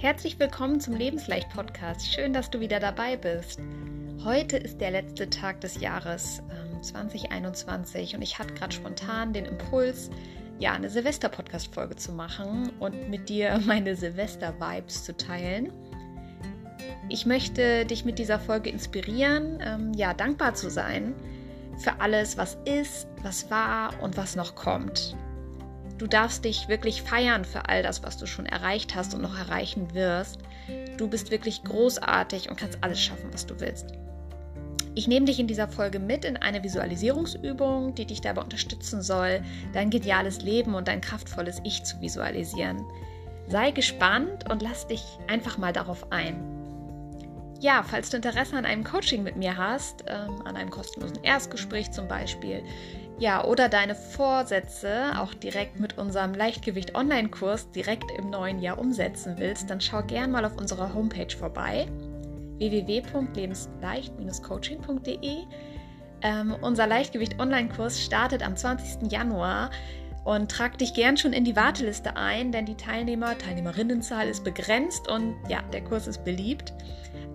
Herzlich willkommen zum Lebensleicht Podcast. Schön, dass du wieder dabei bist. Heute ist der letzte Tag des Jahres ähm, 2021 und ich hatte gerade spontan den Impuls, ja, eine Silvester-Podcast-Folge zu machen und mit dir meine Silvester-Vibes zu teilen. Ich möchte dich mit dieser Folge inspirieren, ähm, ja, dankbar zu sein für alles, was ist, was war und was noch kommt. Du darfst dich wirklich feiern für all das, was du schon erreicht hast und noch erreichen wirst. Du bist wirklich großartig und kannst alles schaffen, was du willst. Ich nehme dich in dieser Folge mit in eine Visualisierungsübung, die dich dabei unterstützen soll, dein geniales Leben und dein kraftvolles Ich zu visualisieren. Sei gespannt und lass dich einfach mal darauf ein. Ja, falls du Interesse an einem Coaching mit mir hast, ähm, an einem kostenlosen Erstgespräch zum Beispiel, ja, oder deine Vorsätze auch direkt mit unserem Leichtgewicht Online-Kurs direkt im neuen Jahr umsetzen willst, dann schau gern mal auf unserer Homepage vorbei www.lebensleicht-coaching.de. Ähm, unser Leichtgewicht Online-Kurs startet am 20. Januar und trag dich gern schon in die Warteliste ein, denn die Teilnehmer, Teilnehmerinnenzahl ist begrenzt und ja, der Kurs ist beliebt.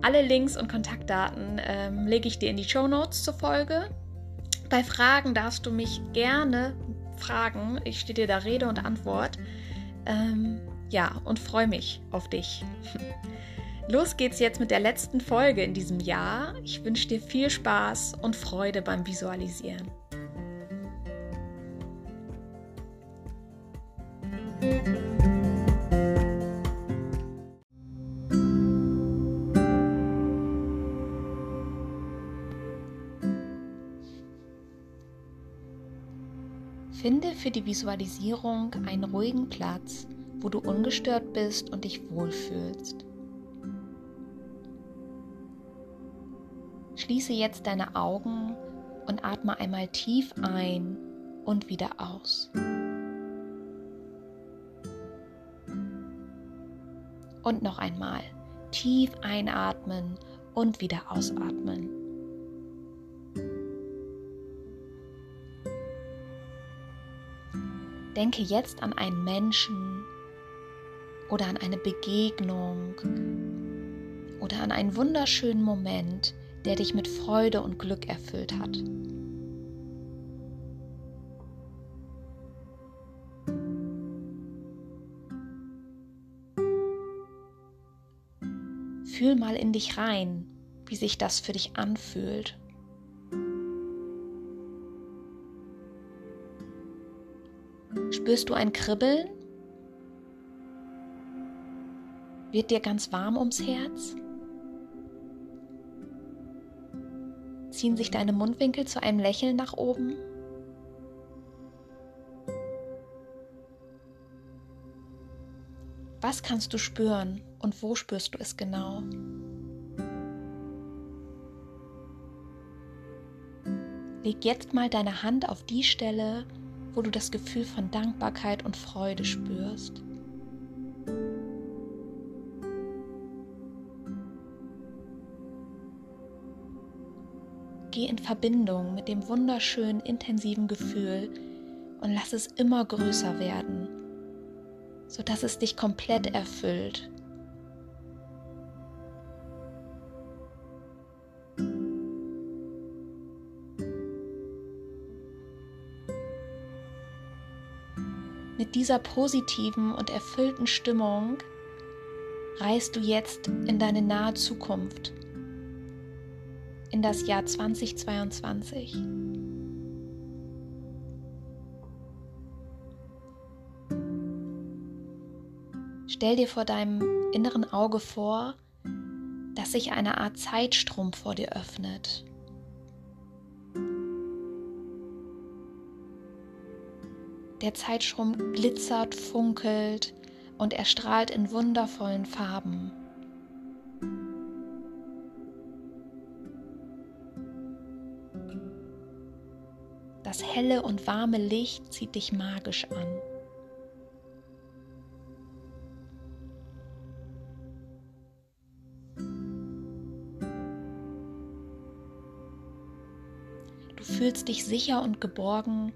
Alle Links und Kontaktdaten ähm, lege ich dir in die Show Notes zur Folge. Bei Fragen darfst du mich gerne fragen. Ich stehe dir da Rede und Antwort. Ähm, ja, und freue mich auf dich. Los geht's jetzt mit der letzten Folge in diesem Jahr. Ich wünsche dir viel Spaß und Freude beim Visualisieren. Finde für die Visualisierung einen ruhigen Platz, wo du ungestört bist und dich wohlfühlst. Schließe jetzt deine Augen und atme einmal tief ein und wieder aus. Und noch einmal tief einatmen und wieder ausatmen. Denke jetzt an einen Menschen oder an eine Begegnung oder an einen wunderschönen Moment, der dich mit Freude und Glück erfüllt hat. Fühl mal in dich rein, wie sich das für dich anfühlt. Spürst du ein Kribbeln? Wird dir ganz warm ums Herz? Ziehen sich deine Mundwinkel zu einem Lächeln nach oben? Was kannst du spüren und wo spürst du es genau? Leg jetzt mal deine Hand auf die Stelle, wo du das Gefühl von Dankbarkeit und Freude spürst. Geh in Verbindung mit dem wunderschönen, intensiven Gefühl und lass es immer größer werden, sodass es dich komplett erfüllt. Dieser positiven und erfüllten Stimmung reist du jetzt in deine nahe Zukunft, in das Jahr 2022. Stell dir vor deinem inneren Auge vor, dass sich eine Art Zeitstrom vor dir öffnet. Der Zeitstrom glitzert, funkelt und erstrahlt in wundervollen Farben. Das helle und warme Licht zieht dich magisch an. Du fühlst dich sicher und geborgen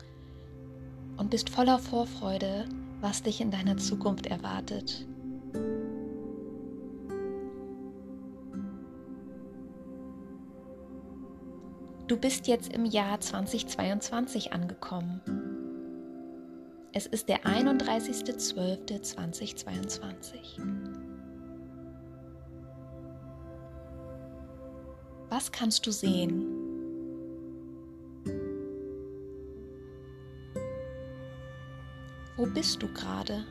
und bist voller Vorfreude, was dich in deiner Zukunft erwartet. Du bist jetzt im Jahr 2022 angekommen. Es ist der 31.12.2022. Was kannst du sehen? Bist du gerade?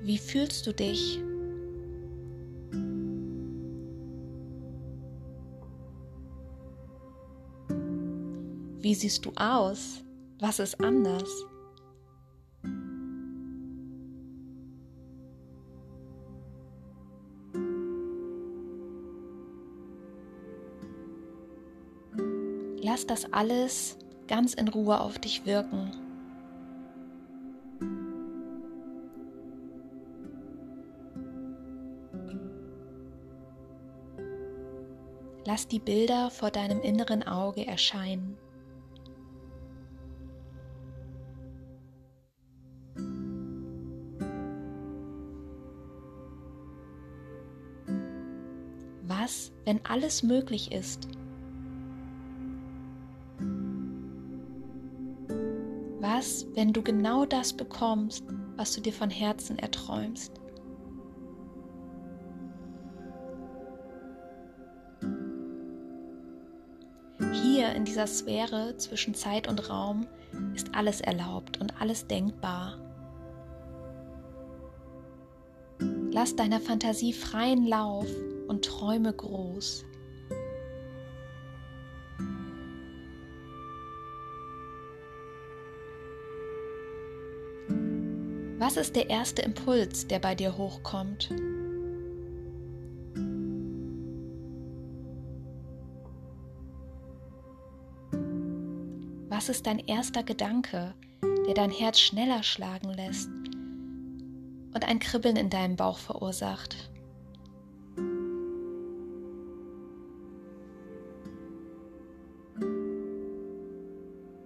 Wie fühlst du dich? Wie siehst du aus? Was ist anders? Lass das alles ganz in Ruhe auf dich wirken. Lass die Bilder vor deinem inneren Auge erscheinen. Was, wenn alles möglich ist? Wenn du genau das bekommst, was du dir von Herzen erträumst? Hier in dieser Sphäre zwischen Zeit und Raum ist alles erlaubt und alles denkbar. Lass deiner Fantasie freien Lauf und träume groß. Was ist der erste Impuls, der bei dir hochkommt? Was ist dein erster Gedanke, der dein Herz schneller schlagen lässt und ein Kribbeln in deinem Bauch verursacht?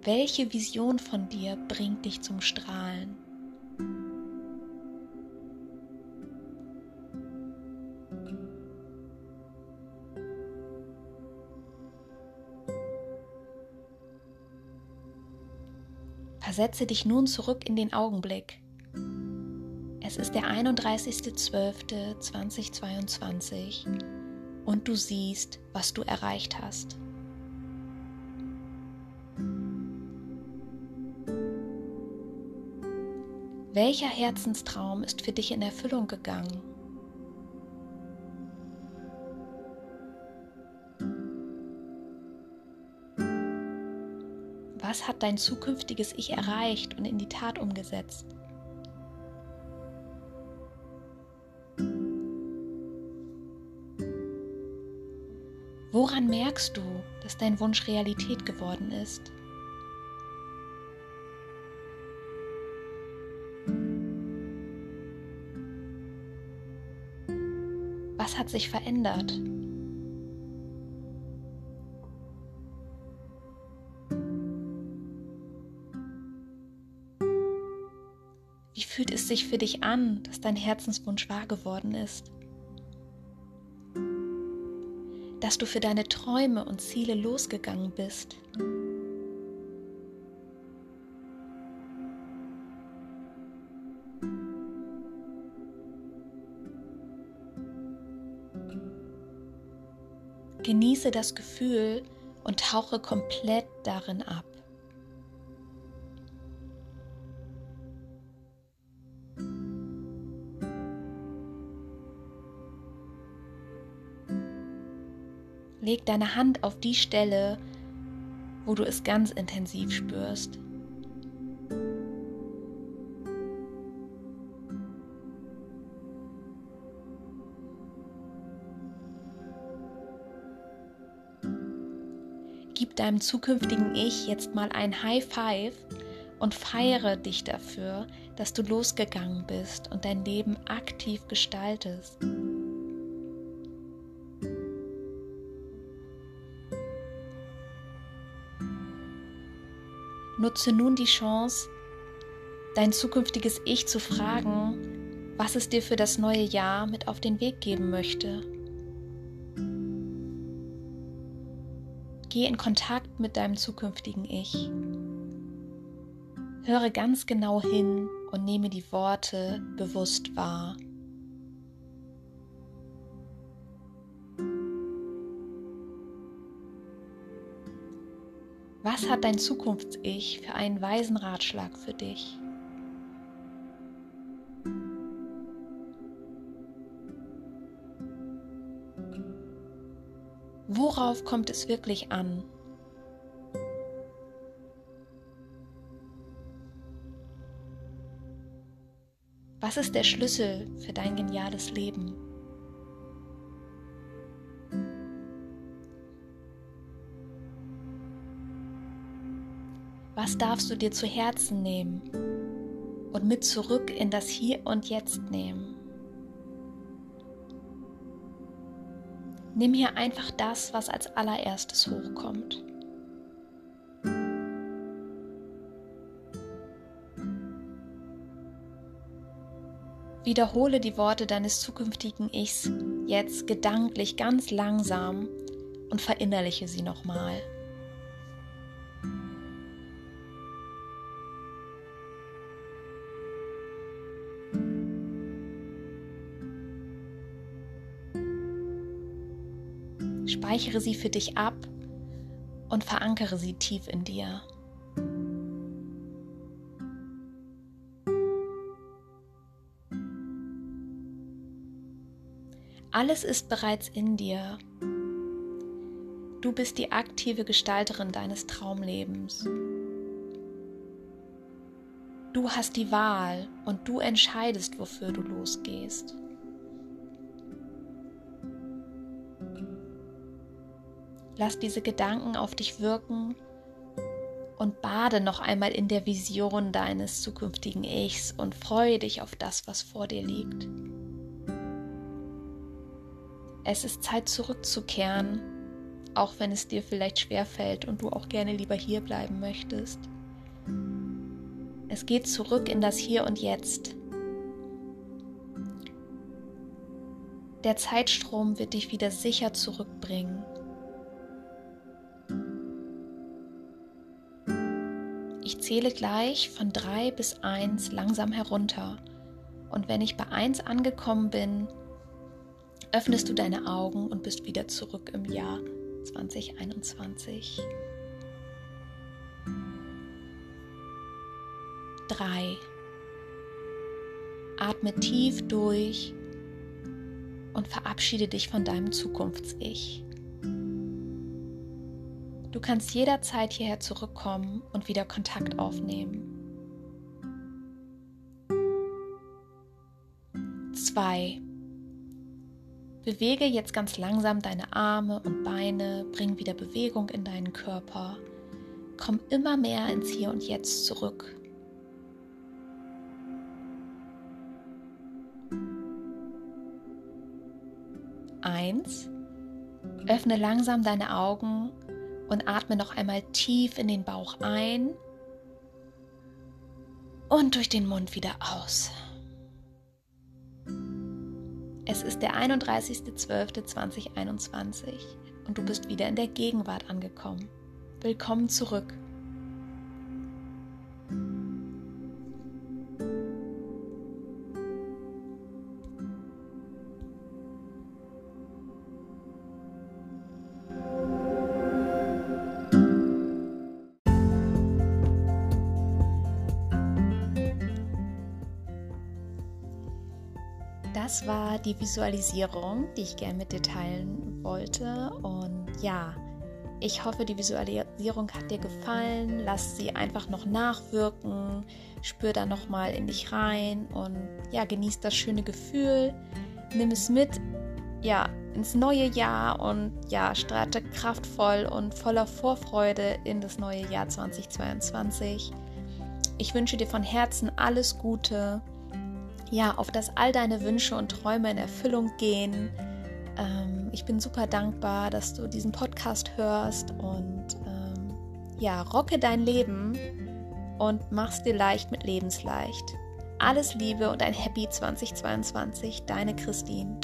Welche Vision von dir bringt dich zum Strahlen? Versetze dich nun zurück in den Augenblick. Es ist der 31.12.2022 und du siehst, was du erreicht hast. Welcher Herzenstraum ist für dich in Erfüllung gegangen? Was hat dein zukünftiges Ich erreicht und in die Tat umgesetzt? Woran merkst du, dass dein Wunsch Realität geworden ist? Was hat sich verändert? Sich für dich an, dass dein Herzenswunsch wahr geworden ist? Dass du für deine Träume und Ziele losgegangen bist? Genieße das Gefühl und tauche komplett darin ab. Leg deine Hand auf die Stelle, wo du es ganz intensiv spürst. Gib deinem zukünftigen Ich jetzt mal ein High Five und feiere dich dafür, dass du losgegangen bist und dein Leben aktiv gestaltest. Nutze nun die Chance, dein zukünftiges Ich zu fragen, was es dir für das neue Jahr mit auf den Weg geben möchte. Geh in Kontakt mit deinem zukünftigen Ich. Höre ganz genau hin und nehme die Worte bewusst wahr. Was hat dein Zukunfts-Ich für einen weisen Ratschlag für dich? Worauf kommt es wirklich an? Was ist der Schlüssel für dein geniales Leben? Was darfst du dir zu Herzen nehmen und mit zurück in das Hier und Jetzt nehmen? Nimm hier einfach das, was als allererstes hochkommt. Wiederhole die Worte deines zukünftigen Ichs jetzt gedanklich ganz langsam und verinnerliche sie nochmal. Speichere sie für dich ab und verankere sie tief in dir. Alles ist bereits in dir. Du bist die aktive Gestalterin deines Traumlebens. Du hast die Wahl und du entscheidest, wofür du losgehst. Lass diese Gedanken auf dich wirken und bade noch einmal in der Vision deines zukünftigen Ichs und freue dich auf das, was vor dir liegt. Es ist Zeit zurückzukehren, auch wenn es dir vielleicht schwer fällt und du auch gerne lieber hier bleiben möchtest. Es geht zurück in das Hier und Jetzt. Der Zeitstrom wird dich wieder sicher zurückbringen zähle gleich von 3 bis 1 langsam herunter. Und wenn ich bei 1 angekommen bin, öffnest du deine Augen und bist wieder zurück im Jahr 2021. 3. Atme tief durch und verabschiede dich von deinem Zukunfts-Ich. Du kannst jederzeit hierher zurückkommen und wieder Kontakt aufnehmen. 2. Bewege jetzt ganz langsam deine Arme und Beine, bring wieder Bewegung in deinen Körper. Komm immer mehr ins Hier und Jetzt zurück. Eins. Öffne langsam deine Augen und atme noch einmal tief in den Bauch ein und durch den Mund wieder aus. Es ist der 31.12.2021 und du bist wieder in der Gegenwart angekommen. Willkommen zurück. Das war die Visualisierung, die ich gerne mit dir teilen wollte. Und ja, ich hoffe, die Visualisierung hat dir gefallen. Lass sie einfach noch nachwirken. Spür da noch mal in dich rein und ja, genieß das schöne Gefühl. Nimm es mit, ja, ins neue Jahr und ja, starte kraftvoll und voller Vorfreude in das neue Jahr 2022. Ich wünsche dir von Herzen alles Gute ja, auf dass all deine Wünsche und Träume in Erfüllung gehen. Ähm, ich bin super dankbar, dass du diesen Podcast hörst und ähm, ja, rocke dein Leben und mach's dir leicht mit Lebensleicht. Alles Liebe und ein Happy 2022, deine Christine.